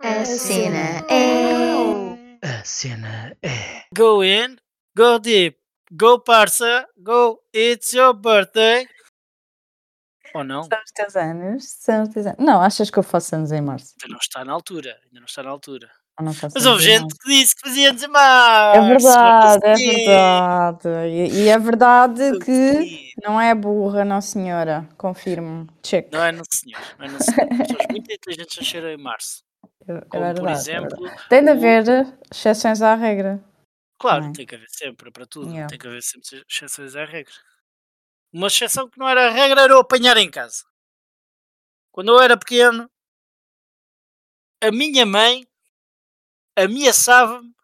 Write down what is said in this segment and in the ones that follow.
A cena é. A cena é. Go in, go deep, go parça, go, it's your birthday. Ou não? São os teus anos? São os teus anos. Não, achas que eu faço anos em março? Ainda não está na altura, ainda não está na altura. Mas houve gente que disse que fazia anos em março. É verdade, é verdade. E, e é verdade que não é burra, não senhora. Confirmo. Check. Não é, não senhor. Não é, não senhor. Pessoas muito inteligentes nasceram em março. É, Como, verdade. por é exemplo. Tem de o- haver exceções à regra. Claro, é? tem que haver sempre, para tudo. Yeah. Tem que haver sempre exceções à regra. Uma exceção que não era a regra era eu apanhar em casa. Quando eu era pequeno, a minha mãe ameaçava-me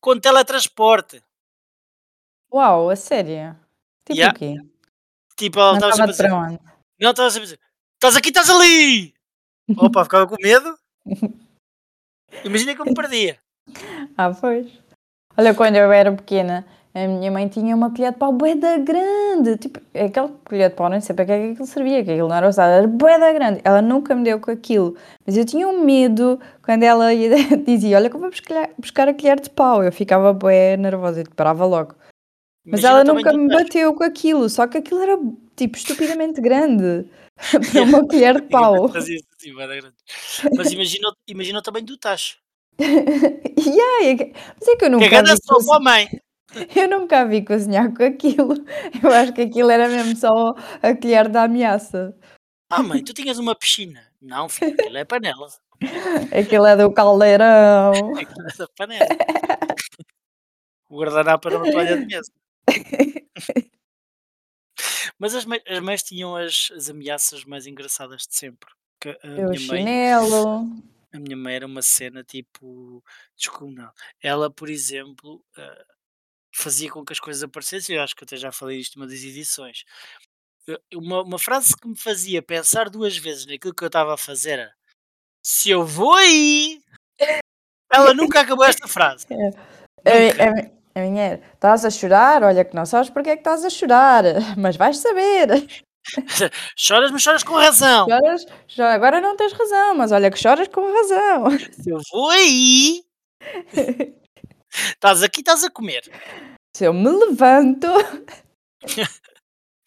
com teletransporte. Uau, a sério? Tipo Yeah. o quê? Tipo, ela estava a dizer? Não, estava sempre a dizer: Estás aqui, estás ali! Opa, ficava com medo. Imagina que eu me perdia. Ah, pois. Olha, quando eu era pequena, a minha mãe tinha uma colher de pau bué grande. Tipo, aquela colher de pau, nem sei para que é que aquilo servia, que aquilo não era usado, era bué grande. Ela nunca me deu com aquilo. Mas eu tinha um medo quando ela ia- dizia, olha que eu vou buscar, buscar a colher de pau. Eu ficava bué nervosa e parava logo. Mas Imagina ela nunca me bateu com aquilo, só que aquilo era, tipo, estupidamente grande. para uma colher de pau. Fazia da grande. Mas imagina, imagina tamanho do tacho. yeah, é mas é que eu nunca é vi só para a mãe. Eu nunca vi cozinhar com aquilo. Eu acho que aquilo era mesmo só a colher da ameaça. Ah, mãe, tu tinhas uma piscina. Não, filho, aquilo é panela. Aquilo é do caldeirão. Aquilo é da panela. O guardanapo era uma toalha de mesa. Mas as, mães- as mães tinham as, as ameaças mais engraçadas de sempre. O minha mãe, chinelo. a minha mãe era uma cena tipo descomunal. Ela, por exemplo, eh, fazia com que as coisas aparecessem. Eu acho que até já falei isto numa das edições. Eu- Uma, uma frase que me fazia pensar duas vezes naquilo que eu estava a fazer era se eu vou aí. Ela nunca acabou esta frase. A, a minha era, estás a chorar? Olha que não sabes porque é que estás a chorar. Mas vais saber. Choras, mas choras com razão. Choras, cho- agora não tens razão, mas olha que choras com razão. Se eu vou aí. Estás aqui, estás a comer. Se eu me levanto.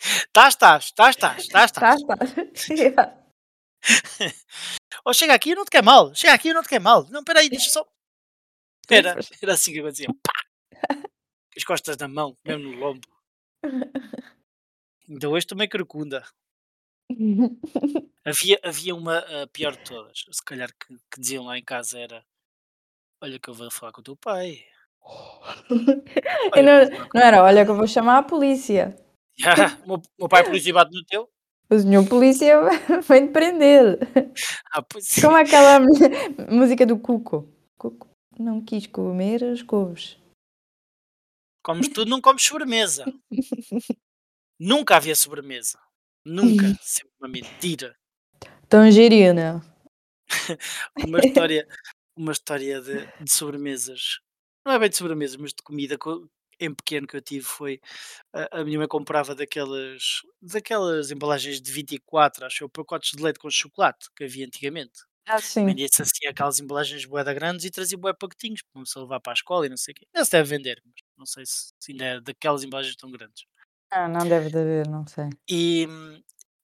Estás, estás, estás, estás, estás, Tá, estás. tá. Ou chega aqui, eu não te quer mal. Chega aqui, eu não te quer mal. Não, peraí, deixa só. Era, era assim que eu dizia. Pá! Com As costas na mão, mesmo no lombo. Ainda hoje também corcunda. Havia, havia uma, a pior de todas, se calhar que, que diziam lá em casa era Olha que eu vou falar com o teu pai. Não, Olha com- não era, olha que eu vou chamar a polícia. Ah, o meu, meu pai polícia bate no teu? O senhor polícia vem te prender. Ah, pois. Como aquela música do Cuco. Cuco não quis comer as couves. Comes tudo, não comes sobremesa. Nunca havia sobremesa. Nunca. Sempre uma mentira. Tangerina. Uma história, uma história de, de sobremesas. Não é bem de sobremesas, mas de comida co- em pequeno que eu tive foi a, a minha mãe comprava daquelas daquelas embalagens de 24, acho eu, pacotes de leite com chocolate que havia antigamente. Ah, sim. Vendia-se assim aquelas embalagens boeda grandes e trazia bué pacotinhos para levar para a escola e não sei o quê. Ainda se deve vender, mas não sei se, se ainda é daquelas embalagens tão grandes. Ah, não deve de haver, não sei. E,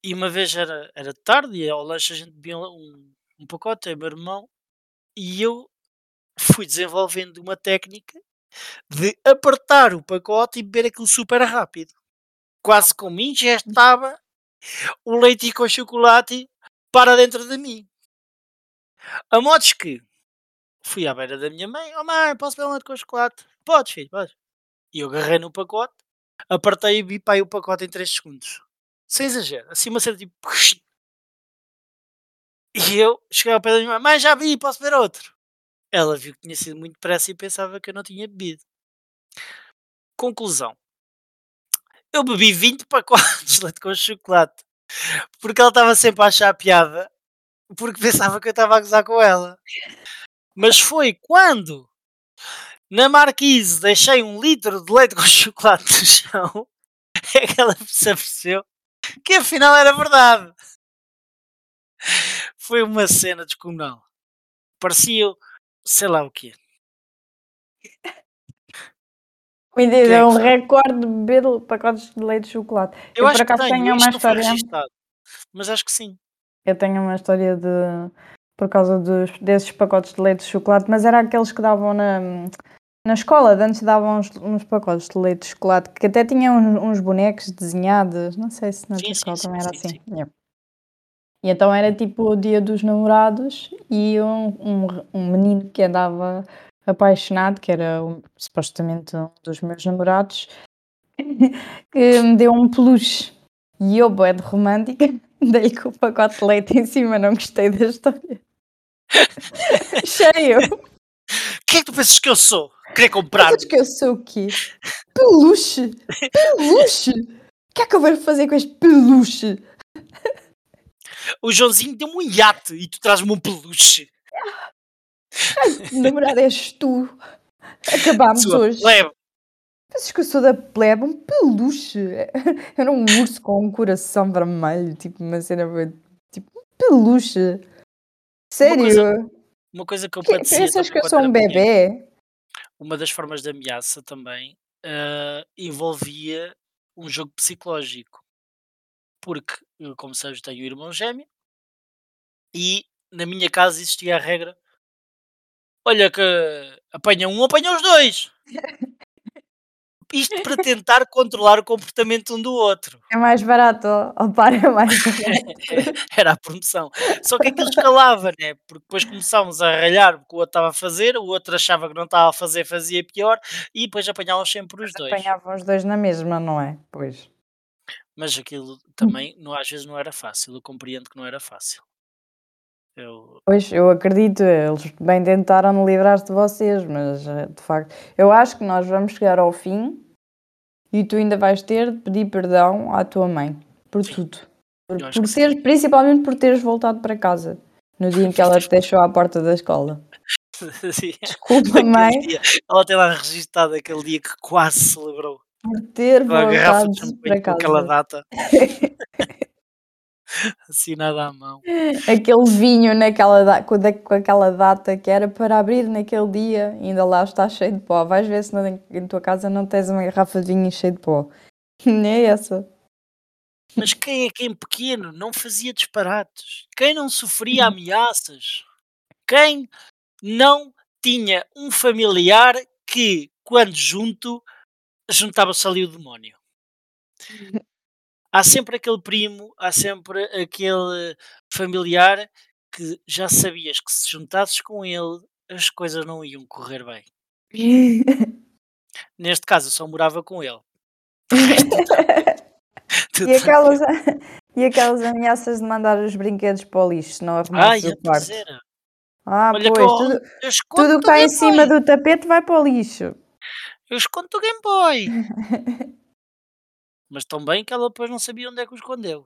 e uma vez era, era tarde e ao lanche a gente bebia um, um pacote, o meu irmão, e eu fui desenvolvendo uma técnica de apertar o pacote e beber aquilo super rápido. Quase como ingestava o leite com chocolate para dentro de mim. A modos que fui à beira da minha mãe, oh mãe, posso beber um leite com chocolate? Podes, filho, podes. E eu agarrei no pacote, apertei e vi o pacote em 3 segundos. Sem exagero, assim uma cena tipo. E eu cheguei ao pé da minha mãe, mãe, já vi, posso beber outro. Ela viu que tinha sido muito depressa e pensava que eu não tinha bebido. Conclusão. Eu bebi 20 pacotes de leite com chocolate. Porque ela estava sempre a achar piada. Porque pensava que eu estava a gozar com ela. Mas foi quando na marquise deixei um litro de leite com chocolate no chão é que ela se apercebeu que afinal era verdade. Foi uma cena descomunal. parecia, sei lá o quê. Quem é é que um sabe? recorde de beber pacotes de leite de chocolate. Eu, Eu, acho por que acaso tenho, tenho isto uma história. Mas acho que sim. Eu tenho uma história de. por causa dos, desses pacotes de leite de chocolate, mas era aqueles que davam na, na escola, de antes davam uns, uns pacotes de leite de chocolate que até tinham uns, uns bonecos desenhados. Não sei se na Sim, escola sim, também era sim, assim. sim. Yeah. E então era tipo o dia dos namorados e um, um, um menino que andava apaixonado, que era um- supostamente um dos meus namorados, que me deu um peluche. E eu, boé de romântica, dei com o pacote de leite em cima, não gostei da história. Cheio! Quem é que tu pensas que eu sou? Querer comprar? Achas que eu sou o quê? Peluche! Peluche! O que é que eu vou fazer com este peluche? O Joãozinho deu-me um iate e tu traz-me um peluche. O namorado és tu. Acabámos Sua hoje. plebe. Pensas que eu sou da plebe? Um peluche! Era um urso com um coração vermelho, tipo uma cena. Tipo, um peluche! Sério? coisa- Uma coisa que eu Que- Pensas que eu sou um bebê? Uma das formas de ameaça também ah, envolvia um jogo psicológico. Porque, como sabes, tenho um irmão gêmeo e na minha casa existia a regra: olha, que apanha um, apanha os dois. Isto para tentar controlar o comportamento um do outro. É mais barato, ó para, é mais barato. Era a promoção. Só que aquilo escalava, né? Porque depois começámos a ralhar o que o outro estava a fazer, o outro achava que não estava a fazer, fazia pior, e depois apanhávamos sempre os dois. Apanhavam os dois na mesma, não é? Pois. Mas aquilo também, não, às vezes, não era fácil. Eu compreendo que não era fácil. Eu, Pois, eu acredito, eles bem tentaram livrar-se de vocês, mas eh, de facto, eu acho que nós vamos chegar ao fim e tu ainda vais ter de pedir perdão à tua mãe por Sim. tudo. Por, por teres, principalmente por teres voltado para casa no dia em que ela te deixou à porta da escola. Sim. Desculpa, mãe, dia, ela tem lá registado aquele dia que quase celebrou. por ter voltado para com aquela casa. data assinada à mão. Aquele vinho naquela com, com aquela data que era para abrir naquele dia, ainda lá está cheio de pó. Vais ver se na- em tua casa não tens uma garrafa de vinho cheia de pó. Nem essa. Mas quem é quem pequeno não fazia disparates? Quem não sofria ameaças? Quem não tinha um familiar que, quando junto, juntava-se ali o demónio? Há sempre aquele primo, há sempre aquele familiar que já sabias que se juntasses com ele as coisas não iam correr bem. Neste caso, eu só morava com ele. E aquelas, e aquelas ameaças de mandar os brinquedos para o lixo se não Ai, arrumasses a o quarto. terceira. Ah, Olha pois, eu, tudo, eu tudo que está em cima do tapete vai para o lixo. Eu escondo o Game Boy. Mas tão bem que ela depois não sabia onde é que o escondeu.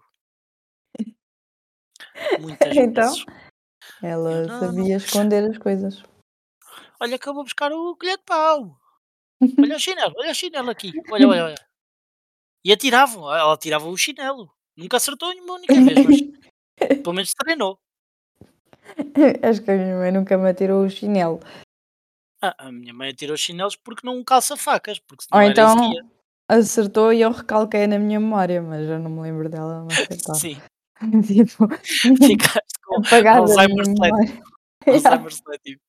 Muitas Então? vezes. Ela não- sabia esconder as coisas. Olha que eu vou buscar o colher de pau. Olha o chinelo, olha o chinelo aqui. Olha, olha, olha. E atiravam, ela tirava o chinelo. Nunca acertou nenhuma única vez, mas pelo menos treinou. Acho que a minha mãe nunca me atirou o chinelo. Ah, a minha mãe atirou os chinelos porque não calça facas, porque senão Ou então. Acertou e eu recalquei na minha memória, mas eu não me lembro dela. Sim, tipo, ficaste com Alzheimer seletivo. Alzheimer seletivo.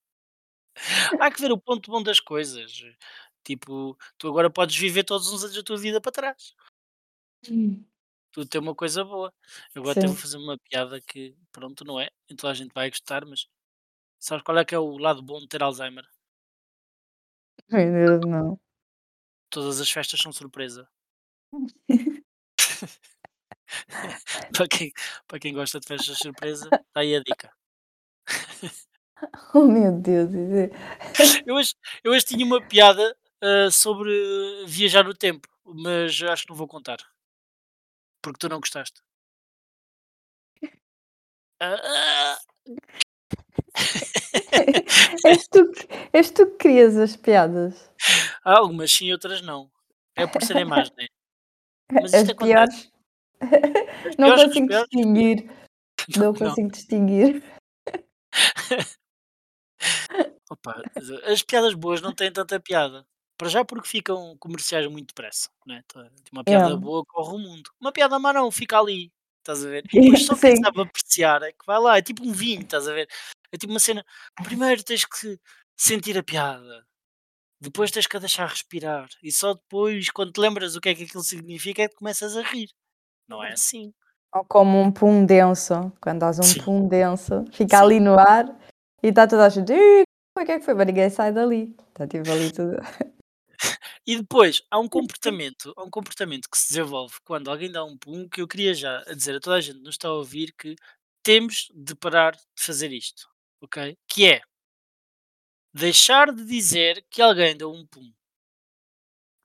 Há que ver o ponto bom das coisas. Tipo, tu agora podes viver todos os anos da tua vida para trás. Tudo tem uma coisa boa. Eu agora até vou Sim. fazer uma piada que, pronto, não é? Então a gente vai gostar, mas sabes qual é que é o lado bom de ter Alzheimer? Meu Deus, não. Todas as festas são surpresa. para, quem, para quem gosta de festas surpresa, está aí a dica. Oh meu Deus. é- Eu hoje, eu hoje tinha uma piada ah, sobre viajar no tempo, mas acho que não vou contar. Porque tu não gostaste. Ah, És tu, que- és tu que crias as piadas. há algumas sim, outras não. É por serem más, né? Mas As isto acontece. piores. As Não piores consigo piores. distinguir. Não Não. consigo distinguir. Opa, as piadas boas não têm tanta piada. Para já porque ficam comerciais muito depressa, né? Tá, tipo, Uma piada Yeah. boa corre o mundo. Uma piada má não, fica ali. Estás a ver? Depois só quem sabe apreciar é que vai lá. É tipo um vinho, estás a ver? É tipo uma cena. Primeiro tens que sentir a piada. Depois tens que a deixar respirar. E só depois, quando te lembras o que é que aquilo significa, é que começas a rir. Não é assim. Ou como um pum denso, quando dás um Sim. pum denso, fica Sim. ali no ar e está toda a gente, "Ih, o que é que foi? Mas ninguém sai dali. Está tipo ali tudo. E depois há um comportamento, há um comportamento que se desenvolve quando alguém dá um pum que eu queria já dizer a toda a gente que nos está a ouvir que temos de parar de fazer isto, ok? Que é deixar de dizer que alguém deu um pum.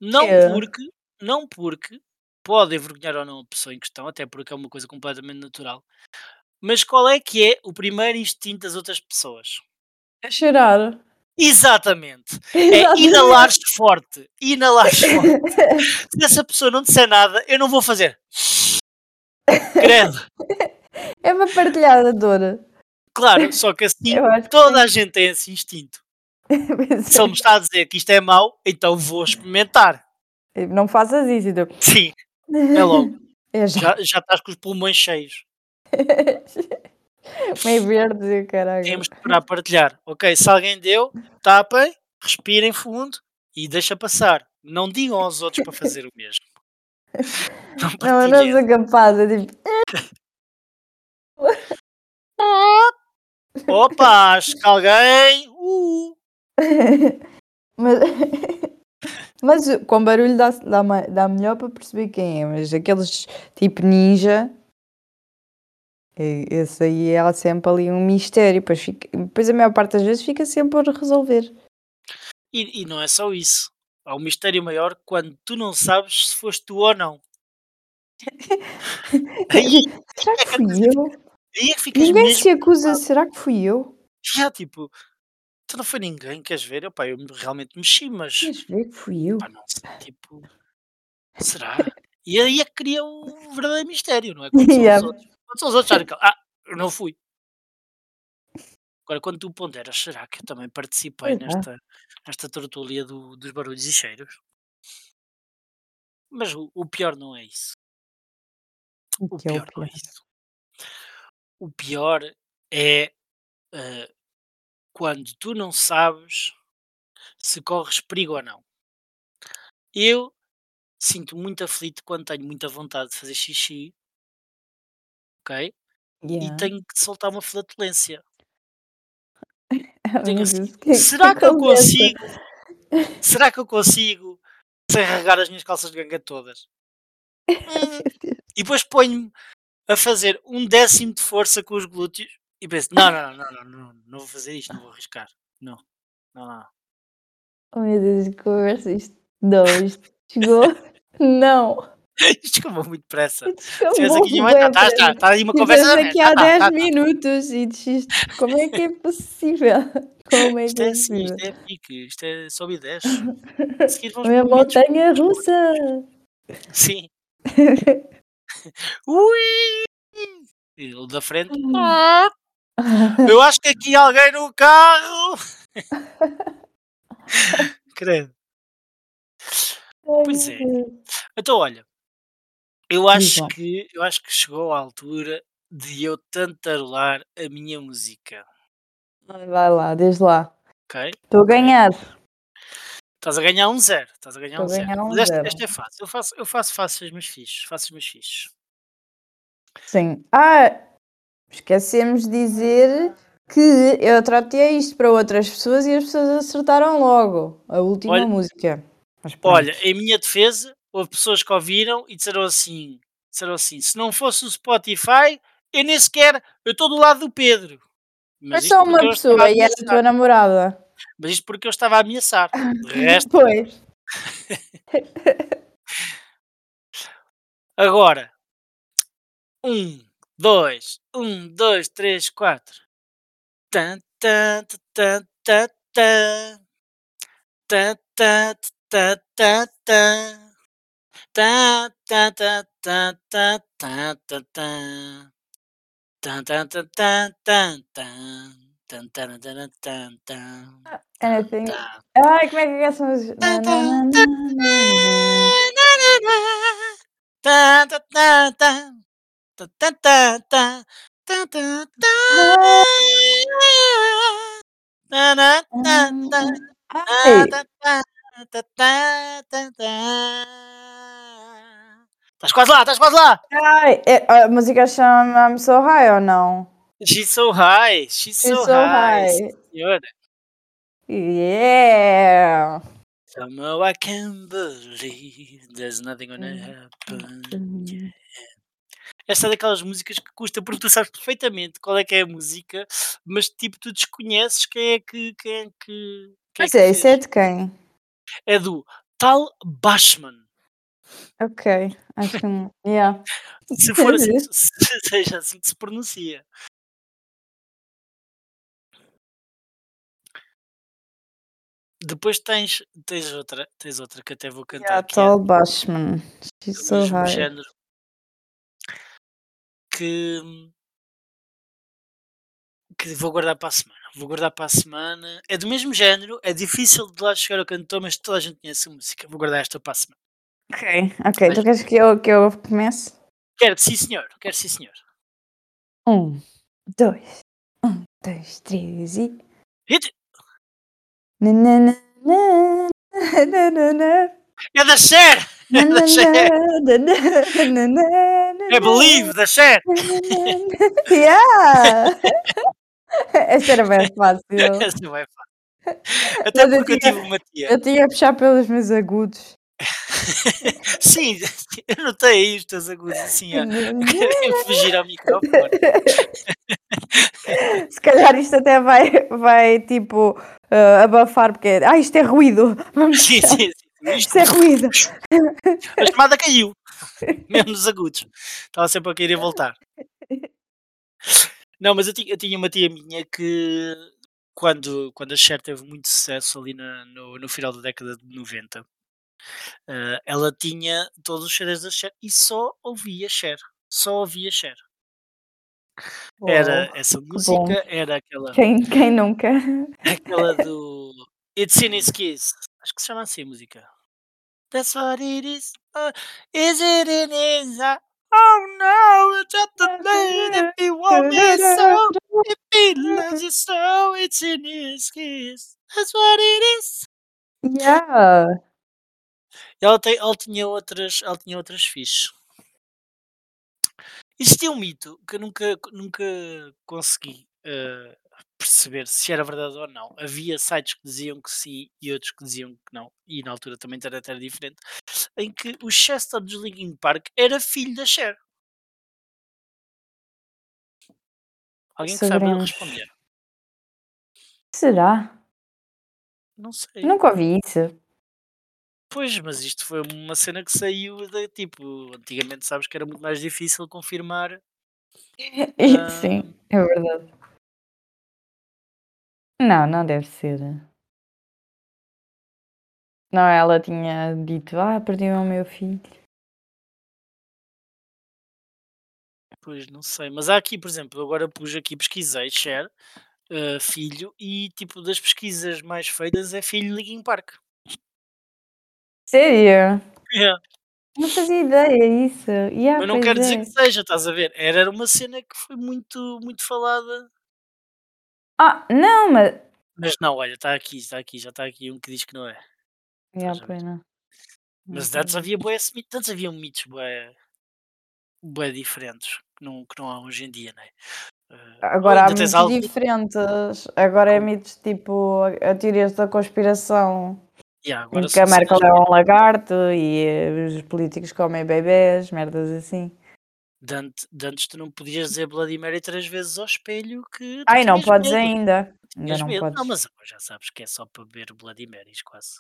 Não É. porque, não porque pode envergonhar ou não a pessoa em questão, até porque é uma coisa completamente natural. Mas qual é que é o primeiro instinto das outras pessoas? A chorar. Exatamente. É inalares forte. Inalares forte. Se essa pessoa não disser nada, eu não vou fazer. Credo. É para partilhar a dor. Claro, só que assim acho que toda a gente tem esse instinto. Se ele me está a dizer que isto é mau, então vou experimentar. Não faças isso. Então. Sim, é logo. É já. Já, já estás com os pulmões cheios. Meio verde caralho. Temos que parar a partilhar. Ok, se alguém deu, tapem, respirem fundo e deixa passar. Não digam aos outros para fazer o mesmo. Não Não, eu não sou capaz. É tipo. Opa, acho que alguém. Uh, mas, mas com barulho dá, dá, dá melhor para perceber quem é. Mas aqueles tipo ninja. Esse aí há sempre ali um mistério. Depois, fica, depois a maior parte das vezes fica sempre por resolver. E, e não é só isso. Há um mistério maior quando tu não sabes se foste tu ou não. Aí, Será que é a fui eu? Aí é que ficas Ninguém mesmo. se acusa. Será que fui eu? Já, tipo, tu não foi ninguém, queres ver? Opa, eu realmente mexi, mas. Queres ver que fui eu? Pá, não sei, tipo. Será? E aí é que cria o verdadeiro mistério, não é? Quando são Yeah. os outros. Quando são os outros, sabem que, ah, eu não fui. Agora, quando tu ponderas, será que eu também participei é. nesta, nesta tertulia do- dos barulhos e cheiros? Mas o, o pior não é isso. O Que é o pior não é pior. isso. O pior é eh, quando tu não sabes se corres perigo ou não. Eu sinto muito aflito quando tenho muita vontade de fazer xixi, ok? E Yeah. tenho que soltar uma flatulência. Oh, Tenho assim, que é que será que eu acontece? consigo? Será que eu consigo sem regar as minhas calças de ganga todas? Hum, e depois ponho-me a fazer um décimo de força com os glúteos e penso, não, não, não, não, não, não vou fazer isto, não vou arriscar. Não, não, não. Oh meu Deus, que conversa isto. Não, isto chegou. Não. Isto acabou muito depressa. Isto Se tivesse chegou aqui, minha mãe, está, está, está aí uma conversa. Tivemos aqui há tá, 10 tá, tá. minutos e desiste. Como é que é possível? Como é Isto que é é assim, possível? isto é pique, isto é sobe e desce. A seguir vamos momentos montanha russa. Sim. Ui! E o da frente. Eu acho que aqui alguém no carro. Credo. Pois é. Então olha, eu acho que eu acho que chegou a altura de eu tantarolar a minha música, Vai lá, desde lá. ok? Estou a ganhar. Estás a ganhar um zero, estás a ganhar Estou um a zero. ganhar um Mas esta, é fácil, eu faço, eu faço fáceis mas fixes, fáceis mas fixes. Sim. Ah, esquecemos de dizer que eu tratei isto para outras pessoas e as pessoas acertaram logo a última Olha- música. Olha, em minha defesa, houve pessoas que ouviram e disseram assim, disseram assim, se não fosse o Spotify, eu nem sequer, eu estou do lado do Pedro. Mas isto só uma pessoa e era a tua namorada. Mas isto porque eu estava a ameaçar. De resto, Pois. agora. Um, dois, um, dois, três, quatro. Tan, tan, tan, tan, tan. Tan, tan, tan, tan, tan. Tan, tan, tan, tan, tan, tan, tan, tan. Tan, tan, tan, tan, tan, tan. Tan, tan, tan, tan, tan. Tá. Ai, como é que é essa música? Tá, tá, tá, tá. Tá, tá, tá, tá. Tá, tá, tá. Tá, tá, tá, tá. Tá, tá, tá, tá, tá, tá. Estás quase lá, estás quase lá! ai, é- a música chama I'm So High ou não? She's so high, she's, She's so, so high. high. Senhora. Yeah! Somehow I can't believe there's nothing gonna happen. yeah. Esta é daquelas músicas que custa, porque tu sabes perfeitamente qual é que é a música, mas tipo, tu desconheces quem é que. Quem é que. Quem Mas que é, isso é de quem? É do Tal Bashman. Ok, acho que. Yeah. Se for assim, se seja assim que se pronuncia. Depois tens, tens, outra, tens outra que até vou cantar. Yeah, que é Bashman. She's do so mesmo high. género. Que, que vou guardar para a semana. Vou guardar para a semana. É do mesmo género, é difícil de lá chegar ao cantor, mas toda a gente conhece a música. Vou guardar esta para a semana. Ok, ok. Tu queres que eu, que eu comece? Quero, sim senhor, quero sim senhor. Um, dois, um, dois, três e. Hit it. Na, na, na, na, na, na, na. É da Cher! É da Cher! na, É Believe, da Cher! Yeah! Esta era bem fácil. Essa não é fácil. Até Mas porque eu tinha- tive uma tia. Eu tinha a puxar pelos meus agudos. Sim, eu notei aí os teus agudos assim a querem fugir ao microfone. Se calhar isto até vai, vai tipo eh, abafar, porque ah, isto é ruído. Vamos Sim, sim, sim. Isto, Isto é ruído. a chamada caiu. Mesmo nos agudos. Estava sempre a querer voltar. Não, mas eu tinha, eu tinha uma tia minha que quando, quando a Cher teve muito sucesso ali na- no, no final da década de 90, eh, ela tinha todos os CDs da Cher e só ouvia Cher. Só ouvia Cher. Era Uau, essa bom. música, era aquela, Quem, quem nunca? aquela do It's in His Kiss. Acho que se chama assim a música. That's what it is. Uh, is it in his eye? Oh no, it's just the man if he wants me so. If he loves you so, it's in his kiss. That's what it is. Yeah. Ela, tem, ela tinha outras, ela tinha outras fichas. Existia um mito que eu nunca, nunca consegui eh, perceber se era verdade ou não. Havia sites que diziam que sim e outros que diziam que não. E na altura também era diferente. Em que o Chester dos Linkin Park era filho da Cher. Alguém que sabe responder? Será? Não sei. Nunca ouvi isso. Pois, mas isto foi uma cena que saiu da tipo. Antigamente sabes que era muito mais difícil confirmar. Ah. Sim, é verdade. Não, não deve ser. Não, ela tinha dito, ah, perdi o meu filho. Pois, não sei. Mas há aqui, por exemplo, agora pus aqui, pesquisei, share, eh, filho, e tipo, das pesquisas mais feitas é filho Linkin Park. Sério? Yeah. Não fazia ideia isso. Yeah, Mas não quero dizer é. que seja, estás a ver? Era uma cena que foi muito, muito falada. Ah, não, mas. Mas não, olha, está aqui, está aqui, já está aqui um que diz que não é. Pois não. Mas Não antes havia mito- antes havia mitos bué, bué diferentes, que não, que não há hoje em dia, não é? Eh, Agora há mitos algo diferentes. Agora é mitos tipo a a teorias da conspiração Yeah, em que a Merkel é um lagarto e os políticos comem bebés, merdas assim. de ante- de antes tu não podias dizer Bloody Mary três vezes ao espelho que Ai, não podes medo. ainda. Ainda não medo. podes. Não, mas agora já sabes que é só para beber Bloody Marys quase.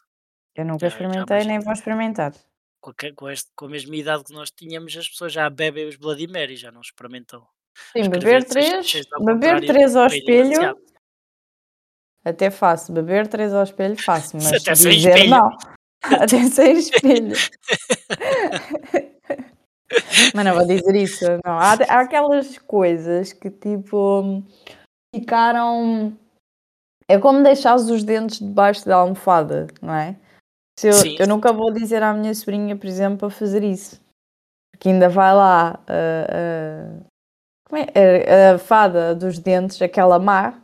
Eu nunca Já, já, experimentei mas nem vou experimentar. com, a, com, este, com a mesma idade que nós tínhamos, as pessoas já bebem os Bloody Marys, já não experimentam. Sim, beber três, beber três ao é espelho. Até faço. Beber três ao espelho, faço, mas Até sem dizer espelho. não. Até sem espelho. Mas não vou dizer isso, não. Há, há aquelas coisas que tipo ficaram É como deixares os dentes debaixo da almofada, não é? Se eu, Sim, eu nunca vou dizer à minha sobrinha, por exemplo, para fazer isso. Porque ainda vai lá é? A- a fada dos dentes, aquela má,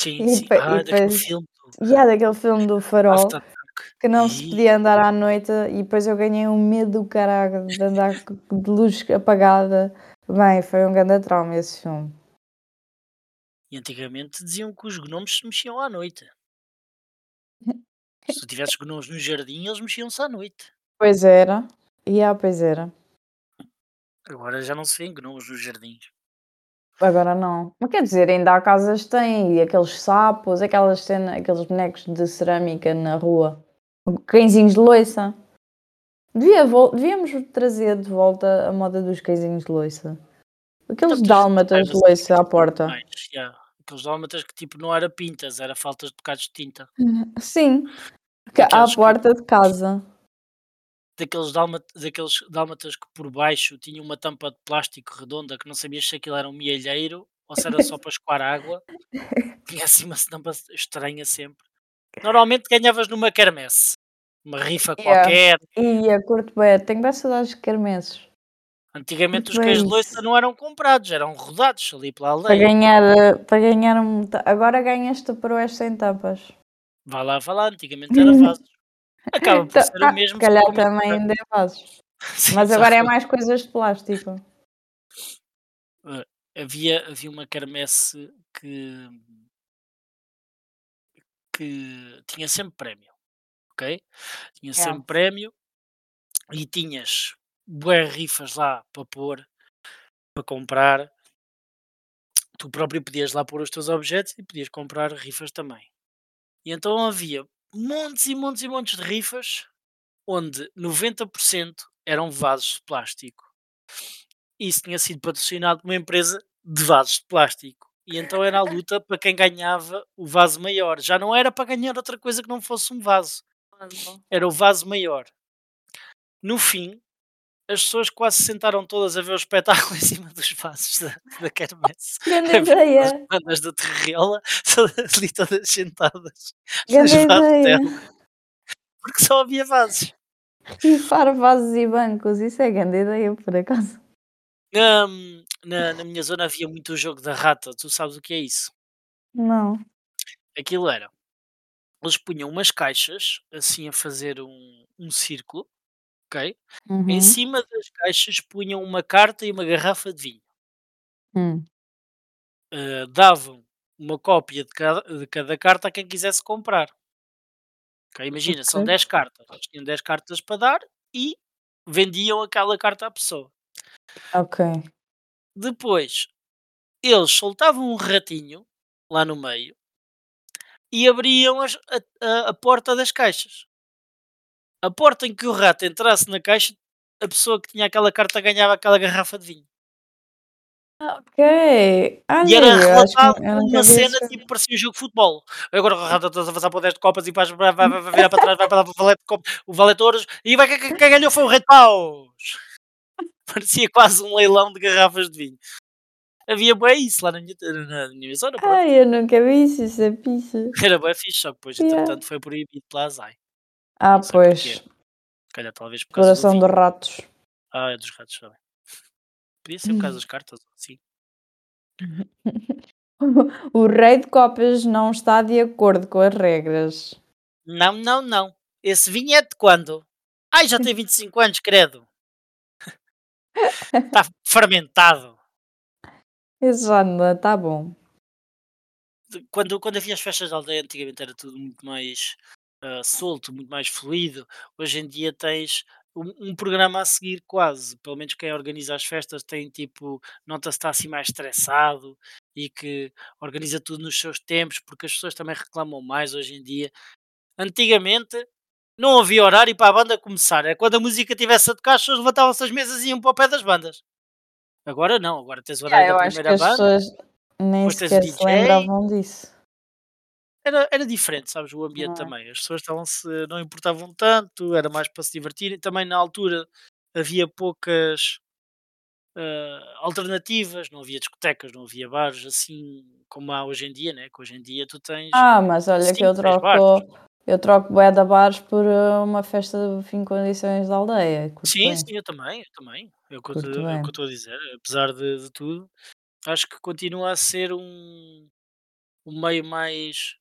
sim, E sim. Ah, e daquele depois- filme do e há daquele filme do Farol, que não se Ih. podia andar à noite e depois eu ganhei um medo do caralho de andar de luz apagada. Bem, foi um grande trauma esse filme. E antigamente diziam que os gnomos se mexiam à noite. Se tu tivesses gnomos no jardim, eles mexiam-se à noite. Pois era, e ah, pois era. Agora já não se vêem gnomos nos jardins. Agora não. Mas quer dizer, ainda há casas que têm, e aqueles sapos, aquelas cenas, aqueles bonecos de cerâmica na rua. Cãezinhos de loiça. Devia, devíamos trazer de volta a moda dos cãezinhos de loiça. Aqueles Tantos dálmatas de loiça à porta. Mais, já. Aqueles dálmatas que tipo não era pintas, era faltas de bocados de tinta. Sim, à Daqueles que- porta de casa. Daqueles, dálmat, daqueles dálmatas que por baixo tinham uma tampa de plástico redonda que não sabias se aquilo era um mielheiro ou se era só para escoar água. Tinha assim uma tampa estranha sempre. Normalmente ganhavas numa quermesse. Uma rifa Yeah. qualquer. E a curto bem, tenho bem saudades de quermesses. Antigamente os cães de loiça não eram comprados, eram rodados ali pela Para aldeia. ganhar, eh, para ganhar um. Agora ganhaste peroés sem tapas. Vá lá, vá lá, antigamente era vasos. Acaba por Tá- ser o ah, mesmo. Se calhar também ainda é vasos. Sim, Mas agora é mais coisas de plástico. Havia, havia uma quermesse que, que tinha sempre prémio, ok? Tinha sempre prémio e tinhas bué rifas lá para pôr, para comprar. Tu próprio podias lá pôr os teus objetos e podias comprar rifas também. E então havia montes e montes e montes de rifas onde 90% eram vasos de plástico. Isso tinha sido patrocinado por uma empresa de vasos de plástico. E então era a luta para quem ganhava o vaso maior. Já não era para ganhar outra coisa que não fosse um vaso. Era o vaso maior. No fim, as pessoas quase se sentaram todas a ver o espetáculo em cima dos vasos da, da Kermesse. Grande A ver as ideia! bandas da Terriela todas ali todas sentadas Grande ideia! porque só havia vasos. Rifar vasos e bancos, isso é grande ideia, por acaso. Na, na, na minha zona havia muito o jogo da rata. Tu sabes o que é isso? Não. Aquilo era. Eles punham umas caixas assim a fazer um, um círculo, ok? Uhum. Em cima das caixas punham uma carta e uma garrafa de vinho. Hum. Uh, davam uma cópia de cada, de cada carta a quem quisesse comprar. Ok, Imagina, são Ok. 10 cartas. Eles tinham 10 cartas para dar e vendiam aquela carta à pessoa. Ok. Depois, eles soltavam um ratinho lá no meio e abriam as- a, a- a porta das caixas. A porta em que o rato entrasse na caixa, a pessoa que tinha aquela carta ganhava aquela garrafa de vinho. Ok. Olha, E era relatado uma cena isso. tipo parecia um jogo de futebol. Agora o rato está a para o 10 de copas e vai, vai, vai, virar para trás, vai para o valete de copas, o valete ouros e vai, quem, quem ganhou foi o rei de paus. Parecia quase um leilão de garrafas de vinho. Havia bem isso lá na minha, na minha. Ai, eu nunca vi isso, isso é picha. Era bem fixe, só que depois, Yeah. entretanto, foi proibido pela ASAI. Ah, Não pois. Calhar, talvez por causa do Exploração vinho. de ratos. Ah, é dos ratos também. Podia ser por causa das cartas, sim. O rei de copas não está de acordo com as regras. Não, não, não. Esse vinho é de quando? Ai, já tem 25 anos, credo. Está fermentado. Esse já não dá, tá bom. Quando, quando havia as festas da aldeia, antigamente era tudo muito mais ah, solto, muito mais fluido. Hoje em dia tens um, um programa a seguir quase. Pelo menos quem organiza as festas tem tipo, nota-se está assim mais estressado e que organiza tudo nos seus tempos, porque as pessoas também reclamam mais hoje em dia. Antigamente não havia horário para a banda começar. É quando a música estivesse a tocar, as pessoas levantavam-se as mesas e iam para o pé das bandas. Agora não, agora tens o horário eu da primeira as banda. pessoas nem sequer se lembravam disso. Era, era diferente, sabes, o ambiente também. As pessoas estavam-se, não importavam tanto, era mais para se divertirem. Também na altura havia poucas ah, alternativas, não havia discotecas, não havia bares assim como há hoje em dia, né? Que hoje em dia tu tens Ah, mas olha que eu 5, 6 bares. troco, eu troco bué de bares por uh, uma festa de fim de condições da aldeia. Curto Sim, bem, sim, eu também, eu também. É o que eu é estou a dizer. Apesar de, de tudo, acho que continua a ser um, um meio mais.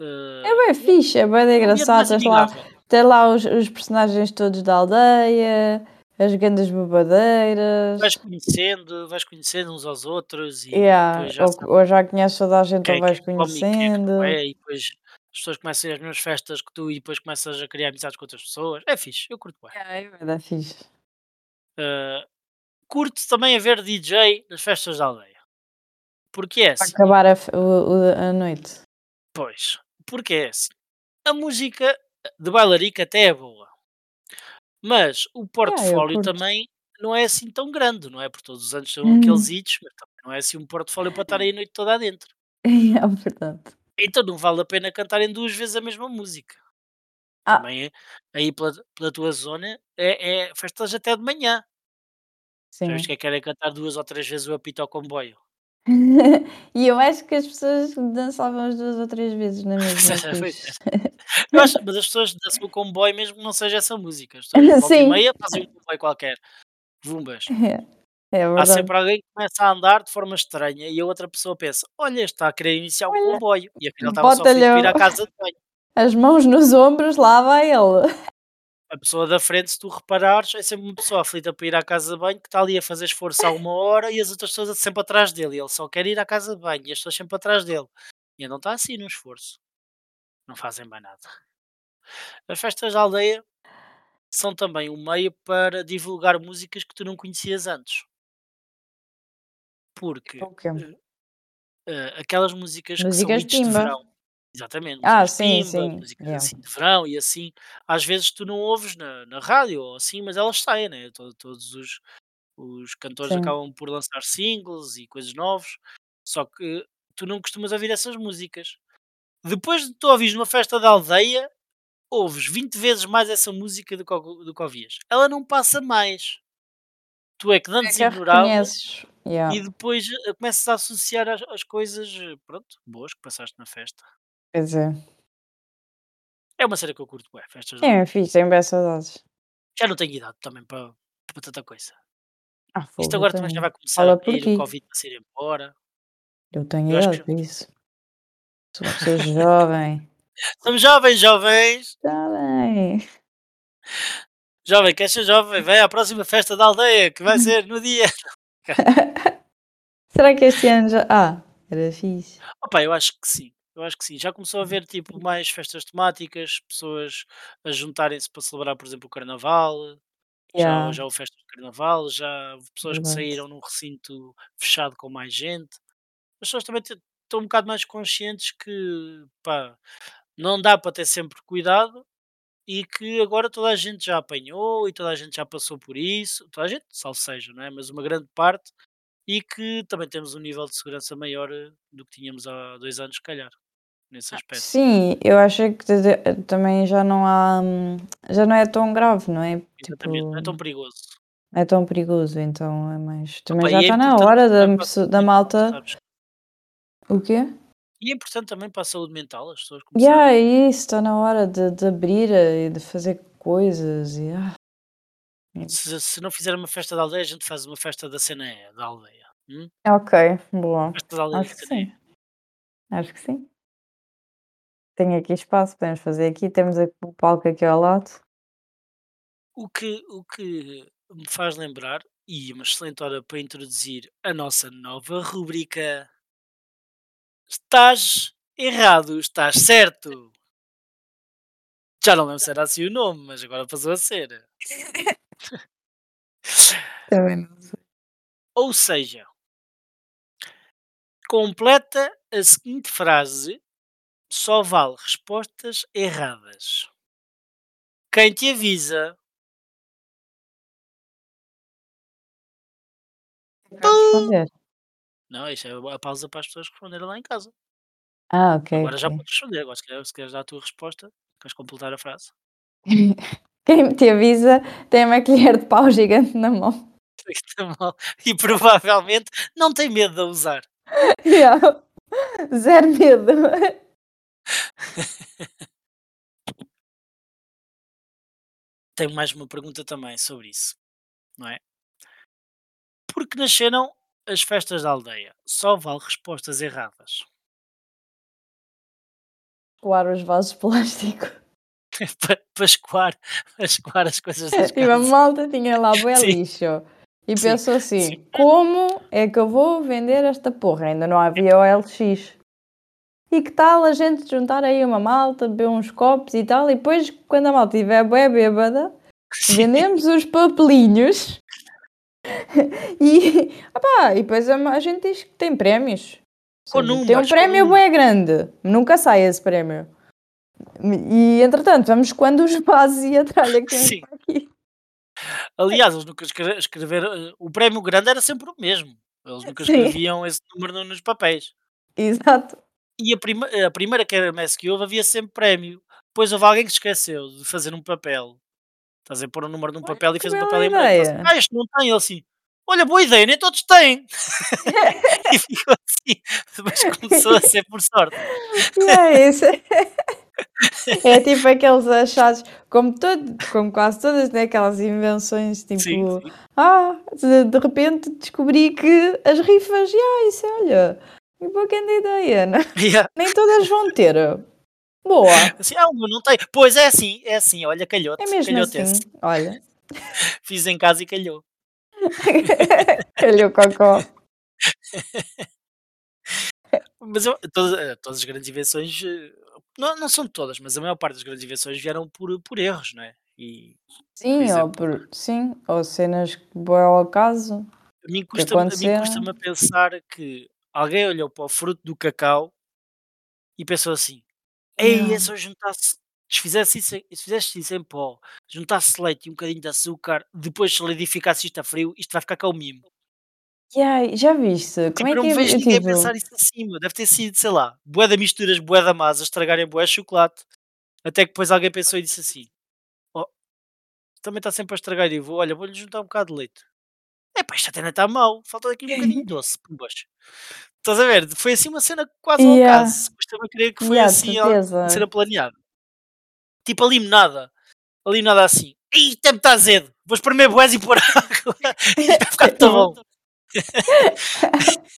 É ah, bem fixe, é bem engraçado. Tens lá, tens lá os, os personagens todos da aldeia, as grandes bobadeiras. Vais conhecendo, vais conhecendo uns aos outros e Yeah, depois já ou, ou já conheces toda a gente ou é vais que come quem é não conhecendo. é, e depois as pessoas começam a ir às mesmas festas que tu e depois começas a criar amizades com outras pessoas. É fixe, eu curto bem. Yeah, é bem fixe. Ah, curto também a ver DJ nas festas da aldeia. Porque é Para assim, acabar a, a noite. pois, porque é assim. A música de bailarica até é boa, mas o Yeah, eu portfólio também não é assim tão grande, não é? Porque todos os anos são aqueles Hum. hits, mas também não é assim um portfólio para estar aí a noite toda adentro. É verdade. Então não vale a pena cantarem duas vezes a mesma música. Ah, Também é, aí pela, pela tua zona é, é festas até de manhã. Sim. que é que querem cantar duas ou três vezes o apito ao comboio? E eu acho que as pessoas dançavam as duas ou três vezes na mesma. Eu acho, mas as pessoas dançam o comboio mesmo que não seja essa música. As pessoas e Sim. meia fazem um comboio qualquer. Vumbas. É, é Há sempre alguém que começa a andar de forma estranha e a outra pessoa pensa: olha, está a querer iniciar um Olha, comboio. E afinal estava só bota-lhe feito para ir o- à casa de banho. as mãos nos ombros, lá vai ele. A pessoa da frente, se tu reparares, é sempre uma pessoa aflita para ir à casa de banho que está ali a fazer esforço há uma hora e as outras pessoas sempre atrás dele. E ele só quer ir à casa de banho e as pessoas sempre atrás dele. E ele não está assim no esforço. Não fazem bem nada. As festas da aldeia são também um meio para divulgar músicas que tu não conhecias antes. Porque O quê? eh, eh, aquelas músicas que são Músicas hits de verão, exatamente, Ah, sim, sim. músicas Yeah. assim de verão e assim, às vezes tu não ouves na, na rádio ou assim, mas elas saem, né? To- Todos os, os cantores Sim. acabam por lançar singles e coisas novos, só que tu não costumas ouvir essas músicas. Depois de tu ouvires numa festa da aldeia, ouves 20 vezes mais essa música do que, do que ouvias. Ela não passa mais. Tu é que É antes que a ignoravas reconheces. Yeah. e depois eh, começas a associar as, as coisas, eh, pronto, boas que passaste na festa. Pois é. É uma série que eu curto, bué, festas é fixe, tenho bem saudades. Já não tenho idade também para, para tanta coisa. Ah, Isto fogo, eu agora também já vai começar Fala a ir o. Covid a ser embora. Eu tenho Eu idade para isso. Sou uma pessoa jovem. somos jovens, jovens. Jovem. Jovem, quer ser jovem? Vem à próxima festa da aldeia, que vai ser no dia. Será que este ano já. Ah, era fixe. Opa, eu acho que sim. Eu acho que sim. Já começou a haver tipo mais festas temáticas, pessoas a juntarem-se para celebrar, por exemplo, o carnaval. Já, Yeah, já houve festas de carnaval, já houve pessoas que saíram num recinto fechado com mais gente. As pessoas também estão um bocado mais conscientes que pá, não dá para ter sempre cuidado e que agora toda a gente já apanhou e toda a gente já passou por isso, toda a gente, salvo seja, não é? Mas uma grande parte, e que também temos um nível de segurança maior eh, do que tínhamos há dois anos, se calhar, nesse aspecto. Sim, eu acho que também já não há. hum, Já não é tão grave, não é? Exatamente, não é tão Tipo, perigoso. não é tão perigoso, então é mais. Também Opa, já é está na importante hora da, da malta. sabes? O quê? E é importante também para a saúde mental, as pessoas Yeah, começarem. é isso, está na hora de, de abrir eh, e de fazer coisas. E, ah, Se, se não fizer uma festa da aldeia, a gente faz uma festa da cena da aldeia. Hum? Ok, boa. Festa da aldeia Acho que sim. Acho que sim. Tenho aqui espaço, podemos fazer aqui. Temos o palco aqui ao lado. O que, o que me faz lembrar, e uma excelente hora para introduzir a nossa nova rubrica Estás errado, estás certo. Já não lembro se era assim o nome, mas agora passou a ser. Também não sei. Ou seja, completa a seguinte frase, só vale respostas erradas. Quem te avisa responder. Não, isto é a pausa para as pessoas responderem lá em casa. Ah, ok. Agora já ok. podes responder. Agora, se queres, se queres dar a tua resposta, queres completar a frase. Quem te avisa tem uma colher de pau gigante na mão. E provavelmente não tem medo de a usar. Yeah. Zero medo. Tenho mais uma pergunta também sobre isso, não é? Porque nasceram as festas da aldeia? Só vale respostas erradas. Coar os vasos de plástico. para, para escoar, para escoar as coisas das E a malta tinha lá bué lixo. E Sim, pensou assim, sim. como é que eu vou vender esta porra? Ainda não havia OLX. E que tal a gente juntar aí uma malta, beber uns copos e tal, e depois, quando a malta estiver bué bêbada, vendemos os papelinhos e, opá, e depois a, a gente diz que tem prémios. Tem um prémio bué grande. Nunca sai esse prémio. E entretanto, vamos quando os vasos e a tralha que temos Sim. aqui. Aliás, eles nunca escre- escreveram. eh, O prémio grande era sempre o mesmo. Eles nunca Sim. escreviam esse número no- nos papéis. Exato. E a, prima, a primeira quermesse que houve havia sempre prémio. Depois houve alguém que esqueceu de fazer um papel. Estás a pôr o número num papel e que fez um papel em branco. Assim, ideia. ah, este não tem. Ele assim, olha, boa ideia, nem todos têm. e ficou assim. Mas começou a ser por sorte. E é isso. É tipo aqueles achados, como, todo, como quase todas né, aquelas invenções, tipo, Sim, sim. ah, de, de repente descobri que as rifas, ah, isso olha, que boa grande ideia, né? Yeah. nem todas vão ter. Boa, Assim, ah, não tem. Pois é assim, é assim, olha, calhou-te. é mesmo calhou-te assim. esse. Olha, Fiz em casa e calhou. calhou cocó. Mas eu, todas, eh, todas as grandes invenções, eh, não, não são todas, mas a maior parte das grandes invenções vieram por, por erros, não é? E Sim, exemplo. ou por, sim, ou cenas que boa ao acaso. a mim custa-me a mim aconteceram. custa-me a pensar que alguém olhou para o fruto do cacau e pensou assim: Ei, Não. se eu juntasse, se fizesse isso, em- se fizesse isso em pó, juntasse leite e um bocadinho de açúcar, depois solidificasse isto a frio, isto vai ficar cá o mimo. Yeah, já viste? Tipo, Como é eu não que é? vejo ninguém tipo, pensar isso acima. Deve ter sido, sei lá, bué da misturas, bué da massa, estragarem bué chocolate. Até que depois alguém pensou e disse assim: Oh, também está sempre a estragar. E vou, olha, vou-lhe juntar um bocado de leite. É pá, isto até não está mal. Falta aqui um bocadinho doce por baixo. Estás a ver? Foi assim uma cena quase ao Yeah. acaso. Custa-me a crer que foi Yeah, assim uma cena planeada. Tipo a limonada. A limonada assim. Ih, me está azedo. Vou espremer boés e pôr água. Vai ficar muito bom.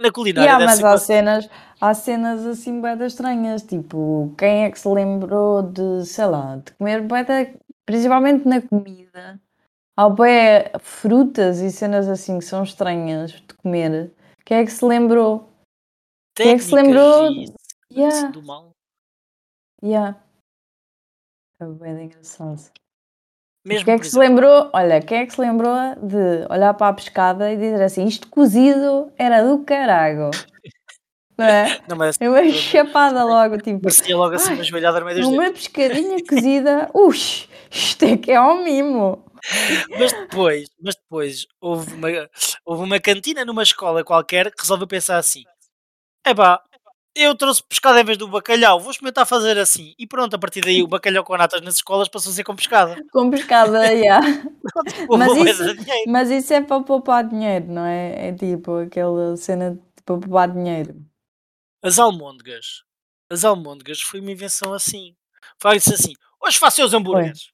Na culinária Yeah, mas há quase- cenas, há cenas assim bué das estranhas, tipo, quem é que se lembrou de, sei lá, de comer bué da, principalmente na comida, há bué frutas e cenas assim que são estranhas de comer. Quem é que se lembrou? Quem é que se lembrou? Yeah, do mal. yeah. É bué de engraçado. Mesmo, Quem é que se lembrou? Olha, quem é que se lembrou de olhar para a pescada e dizer assim, isto cozido era do carago, não é? não, mas É uma chapada logo, tipo, parecia logo assim uma joelhada no meio dos uma dedos. pescadinha cozida, ux, isto é que é um mimo. Mas depois, mas depois houve uma, houve uma cantina numa escola qualquer que resolveu pensar assim: é pá, eu trouxe pescada em vez do bacalhau, vou experimentar fazer assim. E pronto, a partir daí o bacalhau com natas nas escolas passou a ser com pescada. Com pescada, yeah. Houve Mas isso-. Mas isso é para poupar dinheiro, não é? É tipo aquela cena de para poupar dinheiro. As almôndegas. As almôndegas foi uma invenção assim. Foi assim: hoje faço os hambúrgueres.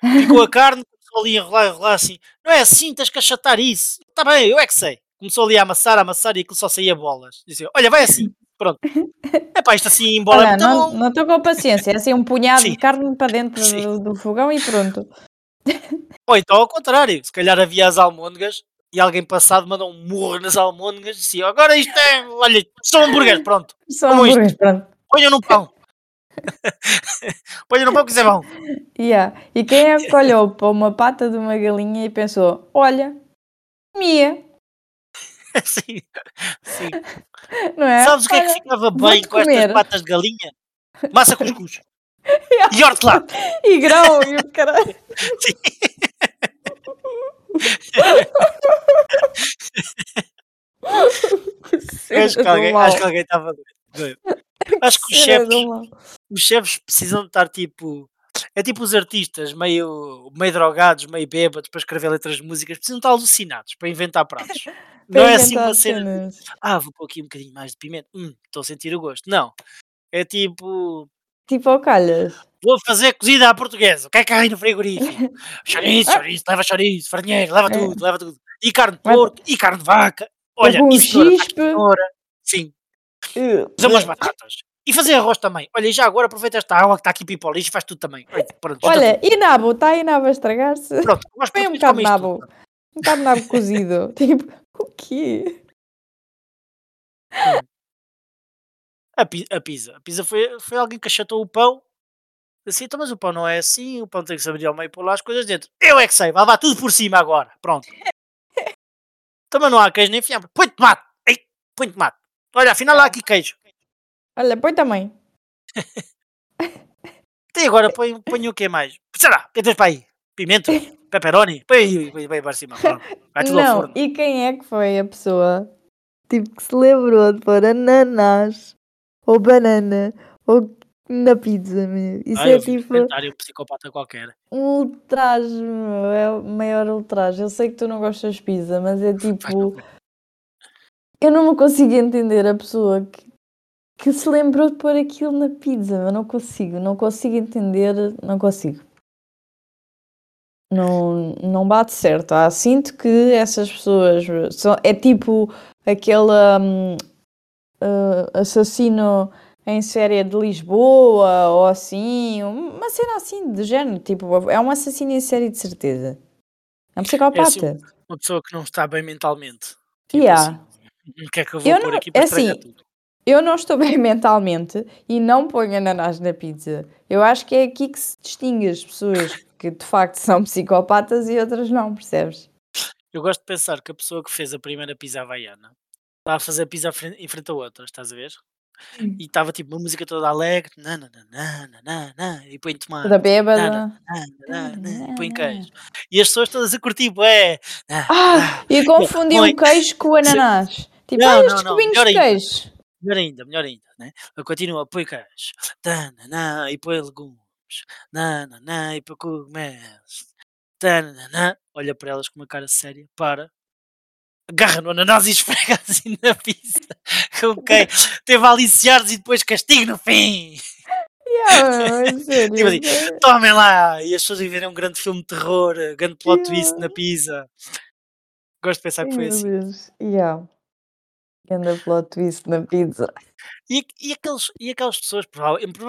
Ficou a carne, começou ali a enrolar, a enrolar assim. Não é assim, tens que achatar isso. Está bem, eu é que sei. Começou ali a amassar, a amassar e aquilo só saía bolas. Eu, olha, vai assim. Pronto. É pá, isto assim em bola é Olha, muito não, bom. não estou com paciência, é assim um punhado Sim. de carne para dentro do, do fogão e pronto. Ou então ao contrário, se calhar havia as almôndegas e alguém passado mandou um murro nas almôndegas e disse: Agora isto é, olha, são hambúrgueres, pronto, isto? hambúrgueres, pronto. ponham no pão. ponham no pão que é bom. Yeah. E quem é que olhou para uma pata de uma galinha e pensou: olha, Mia, sim, sim. não é? Sabes o que é que ficava bem com estas comer. patas de galinha? Massa cuscuz. e hortelã. E grão, e o caralho. Acho que alguém acho que alguém estava doido. Acho que do mal. Os chefes precisam de estar tipo É tipo os artistas meio, meio drogados, meio bêbados para escrever letras de músicas, precisam estar alucinados para inventar pratos. Não é assim uma cena. Ah, vou pôr aqui um bocadinho mais de pimenta. Hum, estou a sentir o gosto. Não. É tipo, Tipo ao calhas. vou fazer cozida à portuguesa. O que é que há aí no frigorífico? Chouriço, chouriço, leva chouriço, farinheiro, leva. É. tudo, leva tudo. E carne de porco, e carne de vaca. Olha, e cenoura, cenoura. Sim, fazer umas batatas. E fazer arroz também. Olha, e já agora aproveita esta água que está aqui pipola e faz tudo também. Olha, pronto, Olha, e nabo? Está aí nabo a estragar-se? Pronto, nós Põe um bocado nabo. tudo. Um bocado de nabo cozido. Tipo, o quê? A, pi- a pizza. A pizza foi, foi alguém que achatou o pão. Assim, então, mas o pão não é assim, o pão tem que se abrir ao meio e pôr lá as coisas dentro. Eu é que sei, vai levar tudo por cima agora. Pronto. Também não há queijo nem fiambre. Põe tomate. Ei, põe tomate. Olha, afinal há aqui queijo. Olha, põe também. Até agora põe, põe o que mais? Sei lá, o que tens para aí? Pimenta? Pepperoni? Põe aí, põe, põe para cima. Vai tudo ao Não, forno. e quem é que foi a pessoa tipo, que se lembrou de pôr ananás ou banana ou na pizza, meu? Isso Ah, é um tipo comentário psicopata qualquer. um ultraje, meu. É o maior ultraje. Eu sei que tu não gostas de pizza, mas é tipo. Eu não me consigo entender a pessoa que, que se lembrou de pôr aquilo na pizza. Eu não consigo, não consigo entender, não consigo. Não, não bate certo. Ah, sinto que essas pessoas são, é tipo aquele hum, ah, assassino em série de Lisboa ou assim, uma cena assim de género. Tipo, é um assassino em série de certeza. É um psicopata. Uma pessoa que não está bem mentalmente. Tipo Yeah. assim, o que é que eu vou pôr não- aqui para é assim, tudo? Eu não estou bem mentalmente e não ponho ananás na pizza. Eu acho que é aqui que se distingue as pessoas que de facto são psicopatas e outras não, percebes? Eu gosto de pensar que a pessoa que fez a primeira pizza havaiana está a fazer a pizza em frente a outra, estás a ver? Hum. E estava tipo uma música toda alegre, nananana, e põe tomate, Toda bêbada. e põe queijo. E as pessoas todas a curtir, bué. Ah, e confundi põe- um queijo com o ananás. Tipo, Não, ah, estes não, cubinhos de queijo. Melhor ainda, melhor ainda, né? Continua, põe queijo, tananã, e põe legumes, nananã, e põe cogumelos, tananã. Olha para elas com uma cara séria, para, agarra no ananás e esfrega assim na pizza. ok, teve a aliciar-se e depois castigo no fim. Yeah, sério. Tipo assim, Tomem lá! E as pessoas viverem um grande filme de terror, eh, grande plot twist Yeah. na pizza. Gosto de pensar que foi assim. Yeah. Ganda plot twist na pizza. E, e, aqueles, e aquelas pessoas,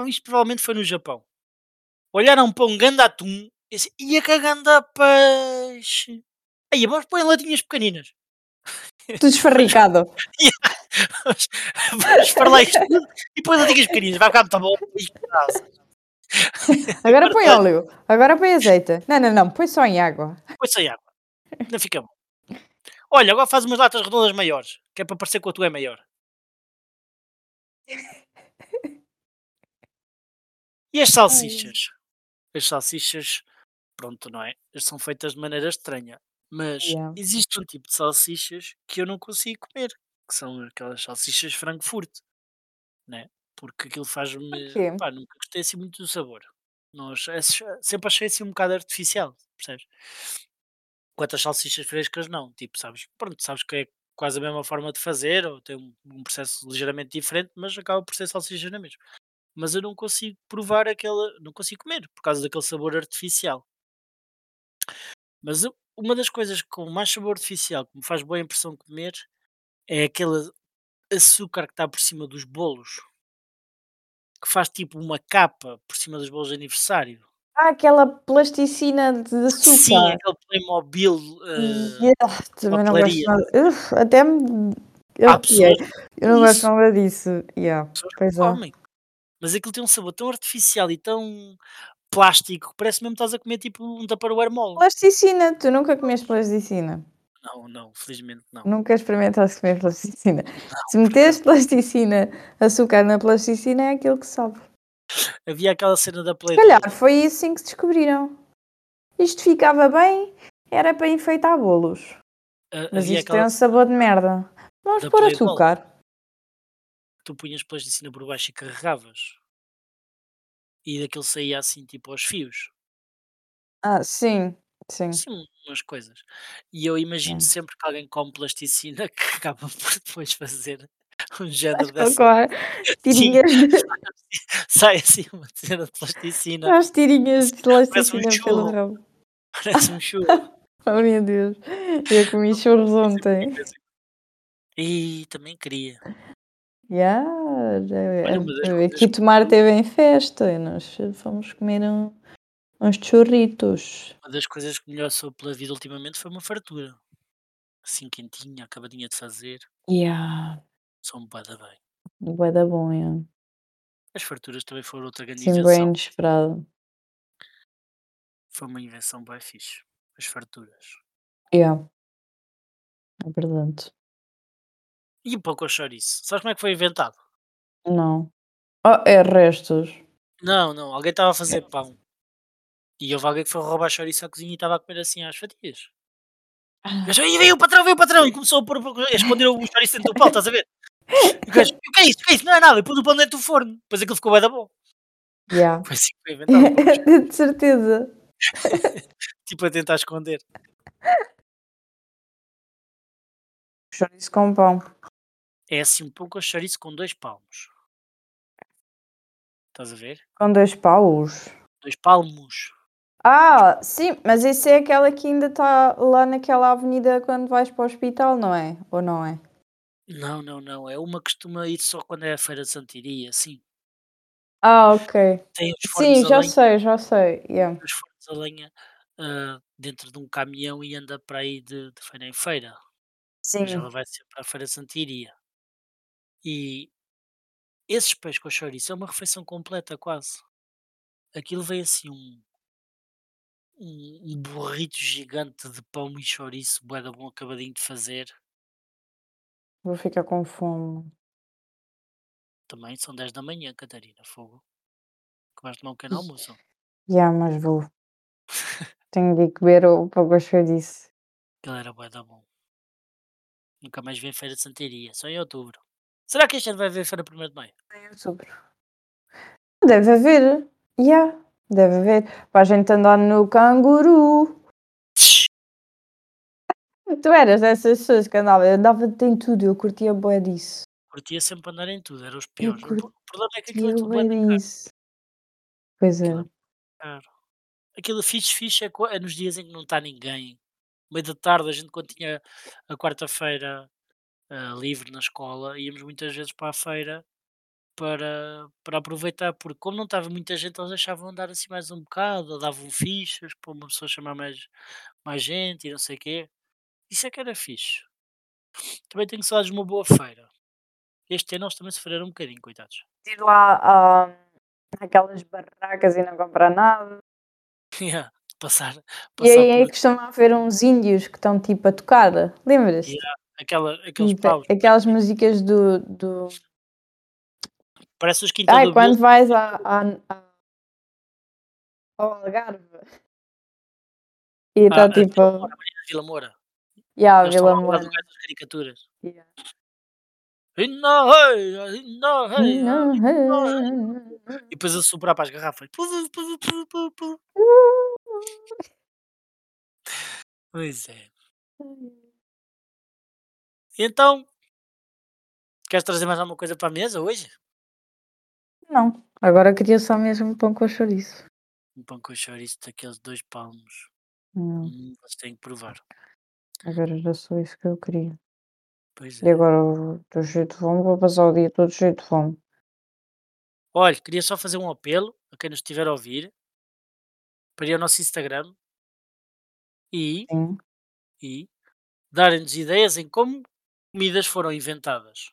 isto provavelmente foi no Japão, olharam para um ganda atum e disse, ia que ganda peixe. Aí, vamos pôr em latinhas pequeninas. Tudo esfarricado. Vamos- falar isto tudo e põe em latinhas pequeninas. Vai ficar muito bom. Agora põe óleo. Agora põe azeite. Não, não, não. Põe só em água. Põe sem água. Não fica bom. Olha, agora faz umas latas redondas maiores, que é para parecer que a tua é maior. E as salsichas? As salsichas, pronto, não é? São feitas de maneira estranha. Mas Yeah. existe um tipo de salsichas que eu não consigo comer, que são aquelas salsichas Frankfurt, né? Porque aquilo faz-me. Porquê? Pá, nunca gostei assim muito do sabor. Nós, sempre achei assim um bocado artificial, percebes? Quanto às salsichas frescas, não. Tipo, sabes? Pronto, sabes que é quase a mesma forma de fazer, ou tem um, um processo ligeiramente diferente, mas acaba por ser salsicha na mesma. Mas eu não consigo provar aquela. Não consigo comer, por causa daquele sabor artificial. Mas uma das coisas com mais sabor artificial que me faz boa impressão comer é aquele açúcar que está por cima dos bolos. Que faz tipo uma capa por cima dos bolos de aniversário. Ah, aquela plasticina de açúcar. Sim, aquele Playmobil. eh, Yeah, também não gosto nada. Uf, até me. Eu, há pessoas eu não gosto nada disso. Yeah, pois é. Mas aquilo tem um sabor tão artificial e tão plástico que parece mesmo que estás a comer tipo um Tupperware mole. Plasticina, tu nunca comeste plasticina? Não, não, felizmente não. Nunca experimentaste comer plasticina? Se meteres plasticina, açúcar na plasticina, é aquilo que sobe. Havia aquela cena da Play calhar foi isso sim que se descobriram. Isto ficava bem, era para enfeitar bolos. Ah, Mas isto tem aquela um sabor de merda. Vamos pôr açúcar. que tu punhas plasticina por baixo e carregavas. e daquilo saía assim tipo aos fios. Ah, sim, sim. Sim, umas coisas. E eu imagino Sim. sempre que alguém come plasticina que acaba por depois fazer um género dessa. Sim, tirinhas sai assim uma cena de plasticina. as tirinhas de Parece um plasticina pelo rabo. Parece um churro. Oh meu Deus, eu comi churros ontem. E também queria. Yeah, Olha, uma das já- coisas aqui Tomar teve em festa e nós fomos comer um- uns churritos. Uma das coisas que melhor soube pela vida ultimamente foi uma fartura. Assim quentinha, acabadinha de fazer. Yeah, São bué da bem. bué da bom, yeah. As farturas também foram outra grande Sim, bem invenção. inesperado. Foi uma invenção bem fixe. As farturas. Yeah. É verdade. E o pão com chouriço? Sabes como é que foi inventado? Não. Oh, é restos. Não, não. Alguém estava a fazer pão. E houve alguém que foi roubar chouriço à cozinha e estava a comer assim às fatias. Ah. "Ih, veio o patrão, veio o patrão! E começou a, pôr, a esconder o chouriço dentro do pão, estás a ver? E o gajo, o que é isso? O que é isso? Não é nada. E pôs o pão dentro do forno. Depois aquilo ficou bem da bom. Yeah. Foi assim que foi inventado. de certeza. tipo a tentar esconder. Chouriço com pão. É assim um pão com chouriço com dois palmos. Estás a ver? Com dois paus. Dois palmos. Ah, sim, mas isso é aquela que ainda está lá naquela avenida quando vais para o hospital, não é? Ou não é? Não, não, não. É uma que costuma ir só quando é a feira de Santiria, sim. Ah, ok. Tem os fornos Sim, a já lenha, sei, já sei. Yeah. os fornos a lenha ah, dentro de um caminhão e anda para aí de, de feira em feira. Sim. Mas ela vai sempre à feira de Santiria. E esses peixes com chouriço é uma refeição completa quase. Aquilo vem assim um, um, um burrito gigante de pão e chouriço, bué da bom acabadinho de fazer. Vou ficar com fome. Também são 10 da manhã, Catarina, fogo. Que vais tomar um pequeno almoço. Já, mas vou. Tenho de ir comer o pão com chouriço. Aquilo era bué da bom. Nunca mais vi em feira de Santiria, só em outubro. Será que este ano vai haver feira 1 de maio? Em outubro. Deve haver. Já, deve haver. Para a gente andar no canguru. Tu eras dessas pessoas que andava, eu andava em tudo, eu curtia bué disso. Curtia sempre andar em tudo, eram os piores. O problema é que aquilo é tudo disso. Pois é. É caro. Aquilo fixe, fixe é, é nos dias em que não está ninguém. Meio da tarde, a gente quando tinha a quarta-feira ah, livre na escola, íamos muitas vezes para a feira para, para aproveitar, porque como não estava muita gente, eles deixavam andar assim mais um bocado, davam fichas para uma pessoa chamar mais, mais gente e não sei o quê. Isso é que era fixe. Também tenho saudades de uma boa feira. Este ano eles também sofreram um bocadinho, coitados. Ir lá ah, aquelas barracas e não comprar nada. Yeah, passar, E passar aí é por que costuma haver uns índios que estão tipo a tocar. Lembras? Yeah, aquela, aqueles Tipo, paus. aquelas músicas do. do... Parece os Quinta Ai, do quando Bill. vais à, à- à- ao Algarve. E Ah, está a tipo. Vila Moura, a Vila Moura. Yeah, Eles Vila Moura. das caricaturas. Yeah. Ah, E depois a soprar para as garrafas. Pois é. Então, queres trazer mais alguma coisa para a mesa hoje? Não, agora queria só mesmo pão com chouriço. Um pão com chouriço daqueles dois palmos. Não, Hum, vocês têm que provar. Agora já só isso que eu queria. Pois E é. agora eu estou cheio de fome, vou passar o dia todo cheio de fome. Olha, queria só fazer um apelo a quem nos estiver a ouvir para ir ao nosso Instagram e, Sim. e darem-nos ideias em como comidas foram inventadas.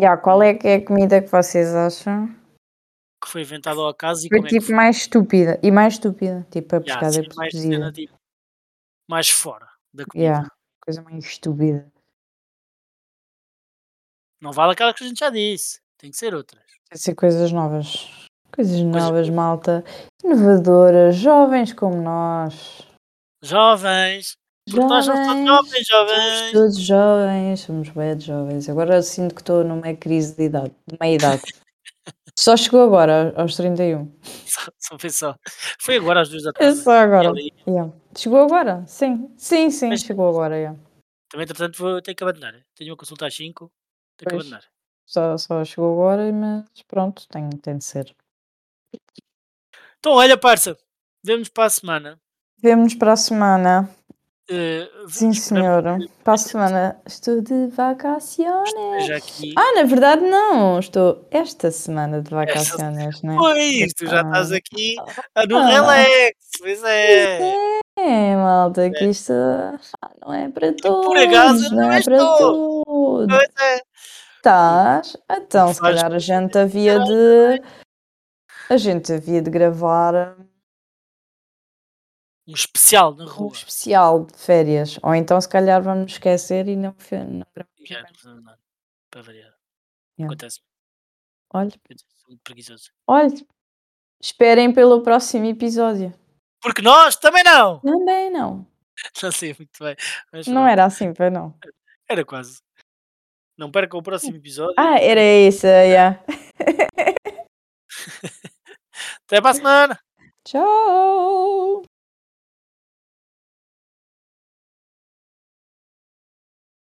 Yeah, qual é que é a comida que vocês acham? Que foi inventado ao acaso e Foi como é que tipo mais estúpida. E mais estúpida. Tipo a pescada assim, mais cozida. cena tipo, mais fora da comida. Yeah, coisa mais estúpida. Não vale aquela que a gente já disse. Tem que ser outras. Tem de ser coisas novas. Coisas novas, malta. Inovadoras, jovens como nós. Jovens! Porque nós não somos jovens, Somos jovens! todos jovens, somos bem jovens. Agora eu sinto que estou numa crise de idade, de meia idade. Só chegou agora, aos 31. Só, só foi só. Foi agora às duas da É tarde. só agora. Yeah. Chegou agora? Sim. Sim, sim, Mas- chegou agora. yeah. Também, entretanto, vou ter que abandonar. Tenho uma consulta às 5. Tenho que Pois. abandonar. Só, só chegou agora, mas pronto, tem, tem de ser. Então, olha, parça. Vemos para a semana. Vemo-nos para a semana. Eh, Sim, senhora. que Para a semana estou de vacaciones. Aqui. Ah, na verdade não. Estou esta semana de vacaciones, não é? Pois, tu já estás aqui no Ah. relax. Pois é. É, malta, que isto ah, não é para todos. por acaso não não é para tu. todos. Pois é. Estás? Então, se calhar a gente havia de. A gente havia de gravar Um especial na um rua. especial de férias. Ou então, se calhar, vamos esquecer e não, gravamos. Não, Para variar. Yeah. Acontece. Olha, preguiçoso. olha. Esperem pelo próximo episódio. Porque nós também não. Também não. Não sei muito bem. Mas Não pronto, era assim, foi não. Era quase. Não percam o próximo episódio. Ah, era isso, yeah. Até para a semana. Tchau!